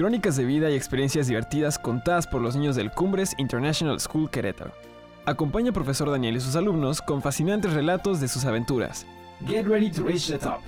Crónicas de vida y experiencias divertidas contadas por los niños del Cumbres International School Querétaro. Acompaña al profesor Daniel y sus alumnos con fascinantes relatos de sus aventuras. Get ready to reach the top.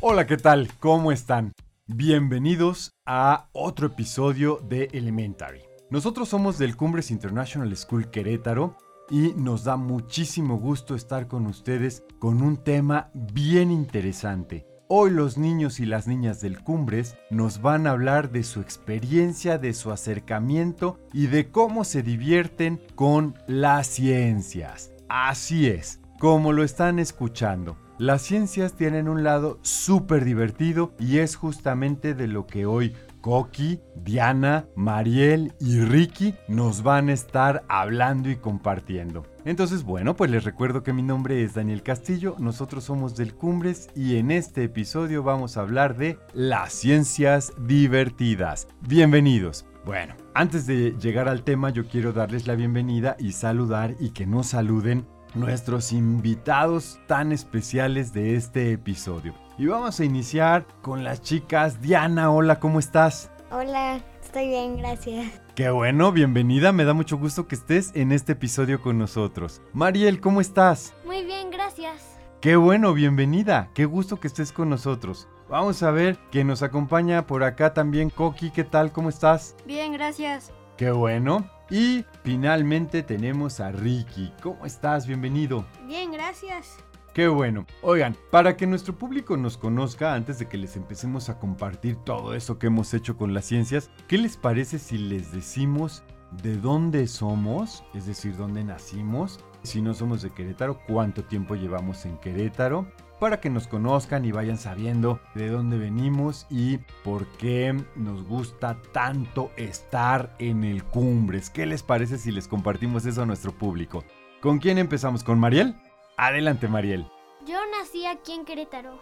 Hola, ¿qué tal? ¿Cómo están? Bienvenidos a otro episodio de Elementary. Nosotros somos del Cumbres International School Querétaro y nos da muchísimo gusto estar con ustedes con un tema bien interesante. Hoy los niños y las niñas del Cumbres nos van a hablar de su experiencia, de su acercamiento y de cómo se divierten con las ciencias. Así es, como lo están escuchando. Las ciencias tienen un lado súper divertido y es justamente de lo que hoy Coqui, Diana, Mariel y Ricky nos van a estar hablando y compartiendo. Entonces, bueno, pues les recuerdo que mi nombre es Daniel Castillo, nosotros somos del Cumbres y en este episodio vamos a hablar de las ciencias divertidas. Bienvenidos. Bueno, antes de llegar al tema yo quiero darles la bienvenida y saludar y que nos saluden nuestros invitados tan especiales de este episodio. Y vamos a iniciar con las chicas. Diana, hola, ¿cómo estás? Hola, estoy bien, gracias. Qué bueno, bienvenida, me da mucho gusto que estés en este episodio con nosotros. Mariel, ¿cómo estás? Muy bien, gracias. Qué bueno, bienvenida, qué gusto que estés con nosotros. Vamos a ver que nos acompaña por acá también Coqui, ¿qué tal? ¿Cómo estás? Bien, gracias. Qué bueno. Y finalmente tenemos a Ricky. ¿Cómo estás? Bienvenido. Bien, gracias. Qué bueno. Oigan, para que nuestro público nos conozca antes de que les empecemos a compartir todo eso que hemos hecho con las ciencias, ¿qué les parece si les decimos de dónde somos? Es decir, dónde nacimos. Si no somos de Querétaro, cuánto tiempo llevamos en Querétaro para que nos conozcan y vayan sabiendo de dónde venimos y por qué nos gusta tanto estar en el Cumbres. ¿Qué les parece si les compartimos eso a nuestro público? ¿Con quién empezamos? ¿Con Mariel? Adelante, Mariel. Yo nací aquí en Querétaro.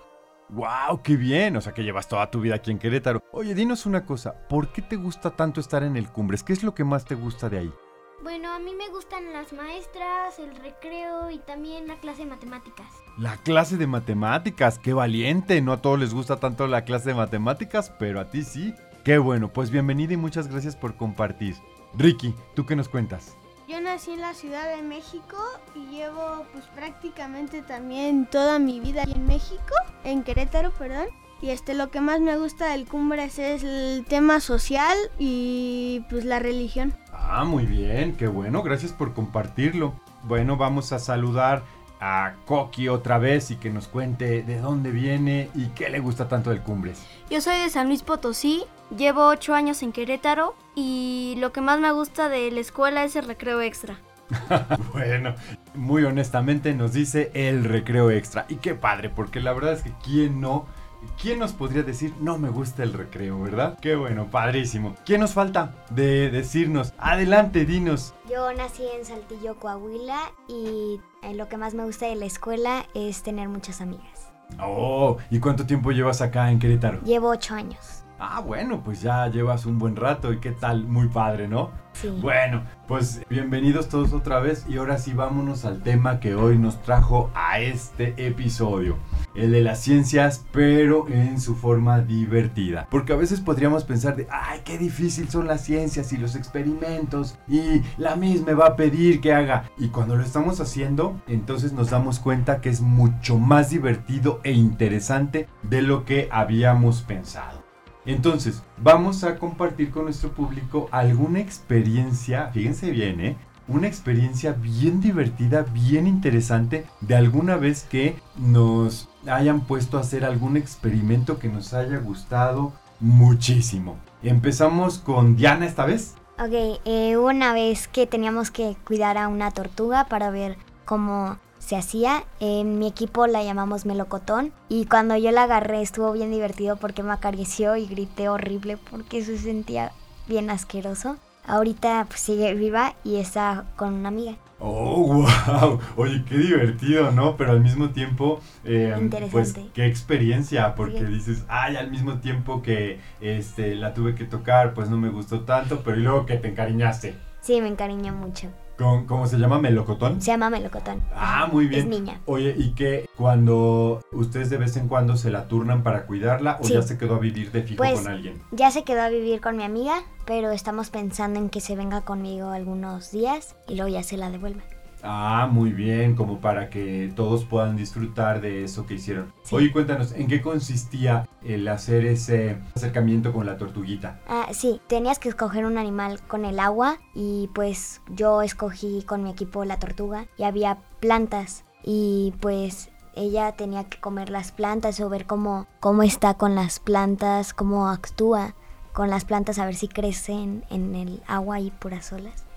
¡Wow! ¡Qué bien! O sea que llevas toda tu vida aquí en Querétaro. Oye, dinos una cosa, ¿por qué te gusta tanto estar en el Cumbres? ¿Qué es lo que más te gusta de ahí? Bueno, a mí me gustan las maestras, el recreo y también la clase de matemáticas. La clase de matemáticas, qué valiente. No a todos les gusta tanto la clase de matemáticas, pero a ti sí. Qué bueno, pues bienvenida y muchas gracias por compartir. Ricky, ¿tú qué nos cuentas? Yo nací en la Ciudad de México y llevo pues prácticamente también toda mi vida aquí en México, en Querétaro, perdón. Y este lo que más me gusta del Cumbres es el tema social y pues la religión. Ah, muy bien, qué bueno, gracias por compartirlo. Bueno, vamos a saludar a Coqui otra vez y que nos cuente de dónde viene y qué le gusta tanto del Cumbres. Yo soy de San Luis Potosí, llevo ocho años en Querétaro y lo que más me gusta de la escuela es el recreo extra. bueno, muy honestamente nos dice el recreo extra. Y qué padre, porque la verdad es que quién no, quién nos podría decir no me gusta el recreo, ¿verdad? Qué bueno, padrísimo. ¿Quién nos falta de decirnos? Adelante, dinos. Yo nací en Saltillo, Coahuila y eh, lo que más me gusta de la escuela es tener muchas amigas. Oh, ¿y cuánto tiempo llevas acá en Querétaro? Llevo ocho años. Ah, bueno, pues ya llevas un buen rato y qué tal, muy padre, ¿no? Sí. Bueno, pues bienvenidos todos otra vez y ahora sí vámonos al tema que hoy nos trajo a este episodio. El de las ciencias, pero en su forma divertida. Porque a veces podríamos pensar de, ay, qué difícil son las ciencias y los experimentos y la misma me va a pedir que haga. Y cuando lo estamos haciendo, entonces nos damos cuenta que es mucho más divertido e interesante de lo que habíamos pensado. Entonces, vamos a compartir con nuestro público alguna experiencia, fíjense bien, ¿eh? Una experiencia bien divertida, bien interesante de alguna vez que nos hayan puesto a hacer algún experimento que nos haya gustado muchísimo. Empezamos con Diana esta vez. Ok, eh, una vez que teníamos que cuidar a una tortuga para ver cómo se hacía. En mi equipo la llamamos melocotón y cuando yo la agarré estuvo bien divertido porque me acarició y grité horrible porque se sentía bien asqueroso. Ahorita pues, sigue viva y está con una amiga. Oh, wow. Oye, qué divertido, ¿no? Pero al mismo tiempo, eh, pues qué experiencia, porque dices, ay, al mismo tiempo que este, la tuve que tocar, pues no me gustó tanto, pero y luego que te encariñaste. Sí, me encariñé mucho. ¿Cómo se llama? ¿Melocotón? Se llama Melocotón. Ah, muy bien. Es niña. Oye, ¿y qué cuando ustedes de vez en cuando se la turnan para cuidarla o ya se quedó a vivir de fijo pues, con alguien? Ya se quedó a vivir con mi amiga, pero estamos pensando en que se venga conmigo algunos días y luego ya se la devuelva. Ah, muy bien, como para que todos puedan disfrutar de eso que hicieron. Oye, cuéntanos, ¿en qué consistía el hacer ese acercamiento con la tortuguita? Ah, sí, tenías que escoger un animal con el agua y pues yo escogí con mi equipo la tortuga y había plantas y pues ella tenía que comer las plantas o ver cómo, cómo está con las plantas, cómo actúa con las plantas, a ver si crecen en el agua y puras olas.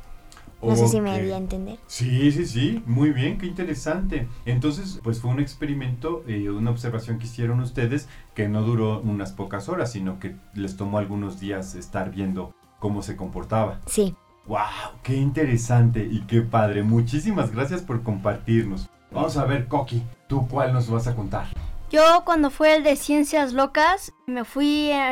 No sé si me di a entender. Sí, sí, sí, muy bien, qué interesante. Entonces, pues fue un experimento, eh, una observación que hicieron ustedes que no duró unas pocas horas, sino que les tomó algunos días estar viendo cómo se comportaba. Sí. ¡Wow! ¡Qué interesante y qué padre! Muchísimas gracias por compartirnos. Vamos a ver, Coqui, ¿tú cuál nos vas a contar? Yo cuando fue el de Ciencias Locas me fui a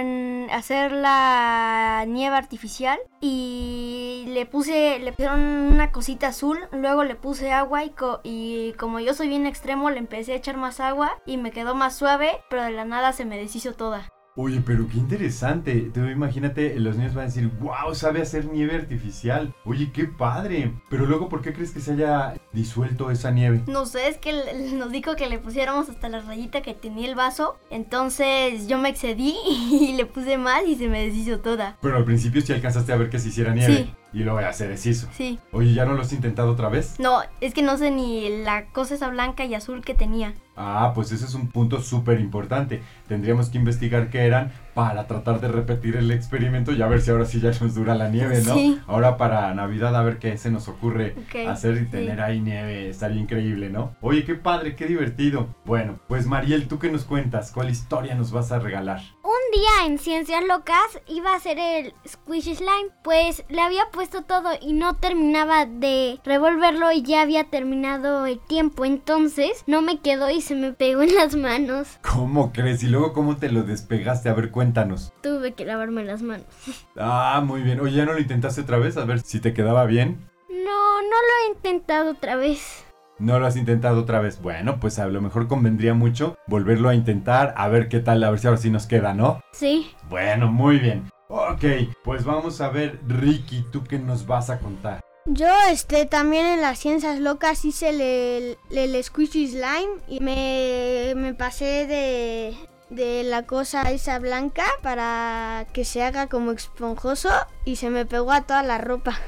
hacer la nieve artificial y le puse, le pusieron una cosita azul, luego le puse agua y, y como yo soy bien extremo le empecé a echar más agua y me quedó más suave, pero de la nada se me deshizo toda. Oye, pero qué interesante. Tú imagínate, los niños van a decir, wow, sabe hacer nieve artificial. Oye, qué padre. Pero luego, ¿por qué crees que se haya disuelto esa nieve? No sé, es que nos dijo que le pusiéramos hasta la rayita que tenía el vaso. Entonces yo me excedí y le puse más y se me deshizo toda. Pero al principio sí alcanzaste a ver que se hiciera nieve. Sí. Y luego ya se deshizo. Sí. Oye, ¿ya no lo has intentado otra vez? No, es que no sé ni la cosa esa blanca y azul que tenía. Ah, pues ese es un punto súper importante. Tendríamos que investigar qué eran para tratar de repetir el experimento y a ver si ahora sí ya nos dura la nieve, ¿no? Sí. Ahora para Navidad a ver qué se nos ocurre hacer y tener ahí nieve. Estaría increíble, ¿no? Oye, qué padre, qué divertido. Bueno, pues Mariel, ¿tú qué nos cuentas? ¿Cuál historia nos vas a regalar? Un día en Ciencias Locas iba a hacer el Squish Slime, pues le había puesto todo y no terminaba de revolverlo y ya había terminado el tiempo, entonces no me quedó y se me pegó en las manos. ¿Cómo crees? ¿Y luego cómo te lo despegaste? A ver, cuéntanos. Tuve que lavarme las manos. Ah, muy bien. Oye, ¿ya no lo intentaste otra vez? A ver si te quedaba bien. No, no lo he intentado otra vez. ¿No lo has intentado otra vez? Bueno, pues a lo mejor convendría mucho volverlo a intentar, a ver qué tal, a ver si ahora sí nos queda, ¿no? Sí. Bueno, muy bien. Ok, pues vamos a ver, Ricky, ¿tú qué nos vas a contar? Yo este también en las ciencias locas hice el, el, squishy slime y me, me pasé de, de la cosa esa blanca para que se haga como esponjoso y se me pegó a toda la ropa.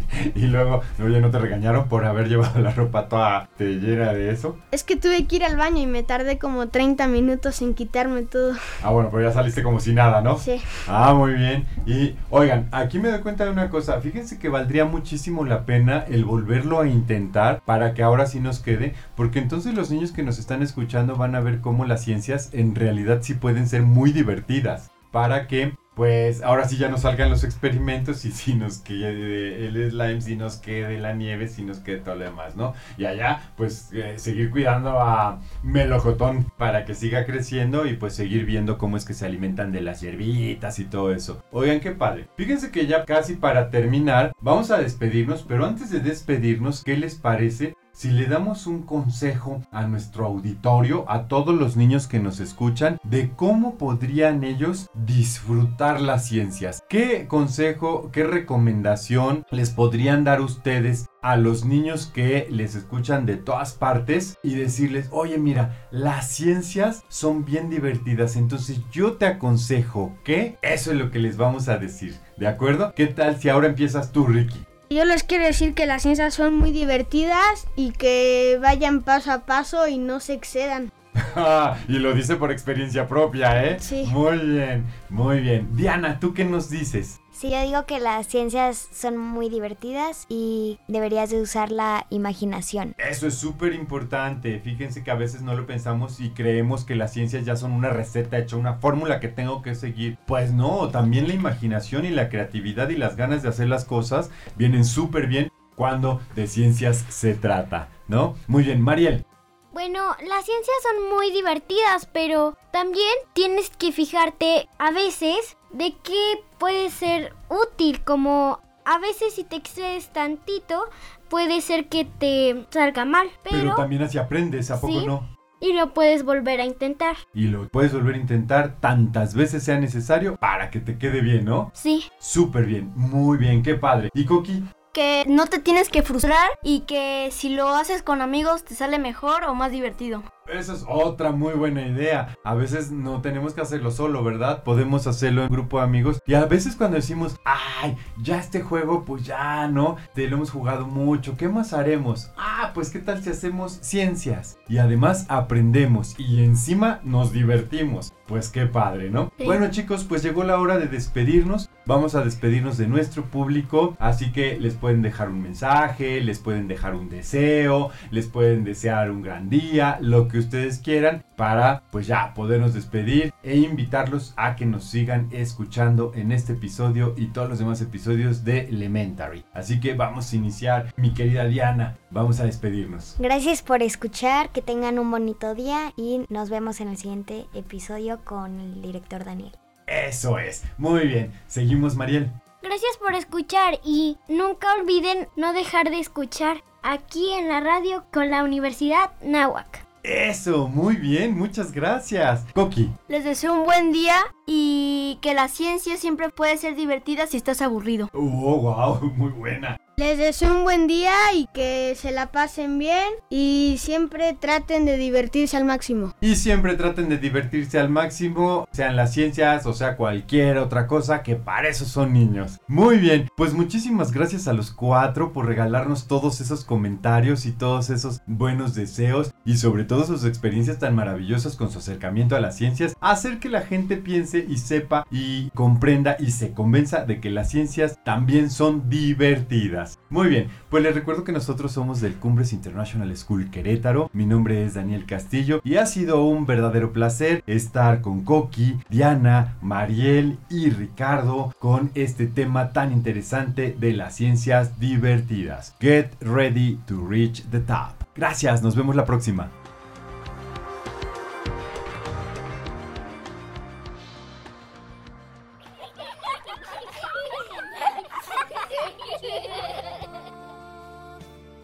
y luego, oye, ¿no te regañaron por haber llevado la ropa toda llena de eso? Es que tuve que ir al baño y me tardé como 30 minutos en quitarme todo. Ah, bueno, pero ya saliste como si nada, ¿no? Sí. Ah, muy bien. Y, oigan, aquí me doy cuenta de una cosa. Fíjense que valdría muchísimo la pena el volverlo a intentar para que ahora sí nos quede, porque entonces los niños que nos están escuchando van a ver cómo las ciencias en realidad sí pueden ser muy divertidas para que pues ahora sí ya nos salgan los experimentos y si nos quede el slime, si nos quede la nieve, si nos quede todo lo demás, ¿no? Y allá, pues eh, seguir cuidando a Melocotón para que siga creciendo y pues seguir viendo cómo es que se alimentan de las hierbitas y todo eso. Oigan, qué padre. Fíjense que ya casi para terminar, vamos a despedirnos, pero antes de despedirnos, ¿qué les parece si le damos un consejo a nuestro auditorio, a todos los niños que nos escuchan, de cómo podrían ellos disfrutar las ciencias. ¿Qué consejo, qué recomendación les podrían dar ustedes a los niños que les escuchan de todas partes y decirles, oye mira, las ciencias son bien divertidas, entonces yo te aconsejo que eso es lo que les vamos a decir, ¿de acuerdo? ¿Qué tal si ahora empiezas tú, Ricky? Yo les quiero decir que las ciencias son muy divertidas y que vayan paso a paso y no se excedan. y lo dice por experiencia propia, ¿eh? Sí. Muy bien, muy bien. Diana, ¿tú qué nos dices? Sí, yo digo que las ciencias son muy divertidas y deberías de usar la imaginación. Eso es súper importante. Fíjense que a veces no lo pensamos y creemos que las ciencias ya son una receta hecha, una fórmula que tengo que seguir. Pues no, también la imaginación y la creatividad y las ganas de hacer las cosas vienen súper bien cuando de ciencias se trata, ¿no? Muy bien, Mariel. Bueno, las ciencias son muy divertidas, pero también tienes que fijarte a veces de qué puede ser útil, como a veces si te excedes tantito, puede ser que te salga mal, pero, Pero, también así aprendes, ¿a poco Sí. no? y lo puedes volver a intentar. Y lo puedes volver a intentar tantas veces sea necesario para que te quede bien, ¿no? Sí, Súper bien, muy bien, qué padre. ¿Y Coqui? Que no te tienes que frustrar y que si lo haces con amigos te sale mejor o más divertido. Esa es otra muy buena idea. A veces no tenemos que hacerlo solo, ¿verdad? Podemos hacerlo en grupo de amigos. Y a veces cuando decimos, ay, ya este juego, pues ya, ¿no? Te lo hemos jugado mucho. ¿Qué más haremos? Ah, pues qué tal si hacemos ciencias. Y además aprendemos. Y encima nos divertimos. Pues qué padre, ¿no? Sí. Bueno chicos, pues llegó la hora de despedirnos. Vamos a despedirnos de nuestro público. Así que les pueden dejar un mensaje, les pueden dejar un deseo, les pueden desear un gran día, lo que ustedes quieran para pues ya podernos despedir e invitarlos a que nos sigan escuchando en este episodio y todos los demás episodios de Elementary. Así que vamos a iniciar, mi querida Diana, vamos a despedirnos. Gracias por escuchar, que tengan un bonito día y nos vemos en el siguiente episodio con el director Daniel. Eso es, muy bien, seguimos Mariel. gracias por escuchar y nunca olviden no dejar de escuchar aquí en la radio con la Universidad Nahuac. Eso, muy bien, muchas gracias. Coqui. Les deseo un buen día y que la ciencia siempre puede ser divertida si estás aburrido. Oh, wow, muy buena. Les deseo un buen día y que se la pasen bien y siempre traten de divertirse al máximo. Y siempre traten de divertirse al máximo, sean las ciencias o sea cualquier otra cosa, que para eso son niños. Muy bien, pues muchísimas gracias a los cuatro por regalarnos todos esos comentarios y todos esos buenos deseos y sobre todo sus experiencias tan maravillosas con su acercamiento a las ciencias, hacer que la gente piense y sepa y comprenda y se convenza de que las ciencias también son divertidas. Muy bien, pues les recuerdo que nosotros somos del Cumbres International School Querétaro. Mi nombre es Daniel Castillo y ha sido un verdadero placer estar con Coqui, Diana, Mariel y Ricardo con este tema tan interesante de las ciencias divertidas. Get ready to reach the top. Gracias, nos vemos la próxima.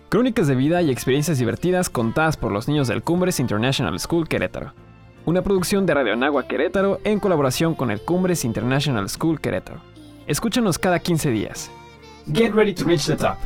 Crónicas de vida y experiencias divertidas contadas por los niños del Cumbres International School Querétaro. Una producción de Radio Anagua Querétaro en colaboración con el Cumbres International School Querétaro. Escúchanos cada 15 días. Get ready to reach the top.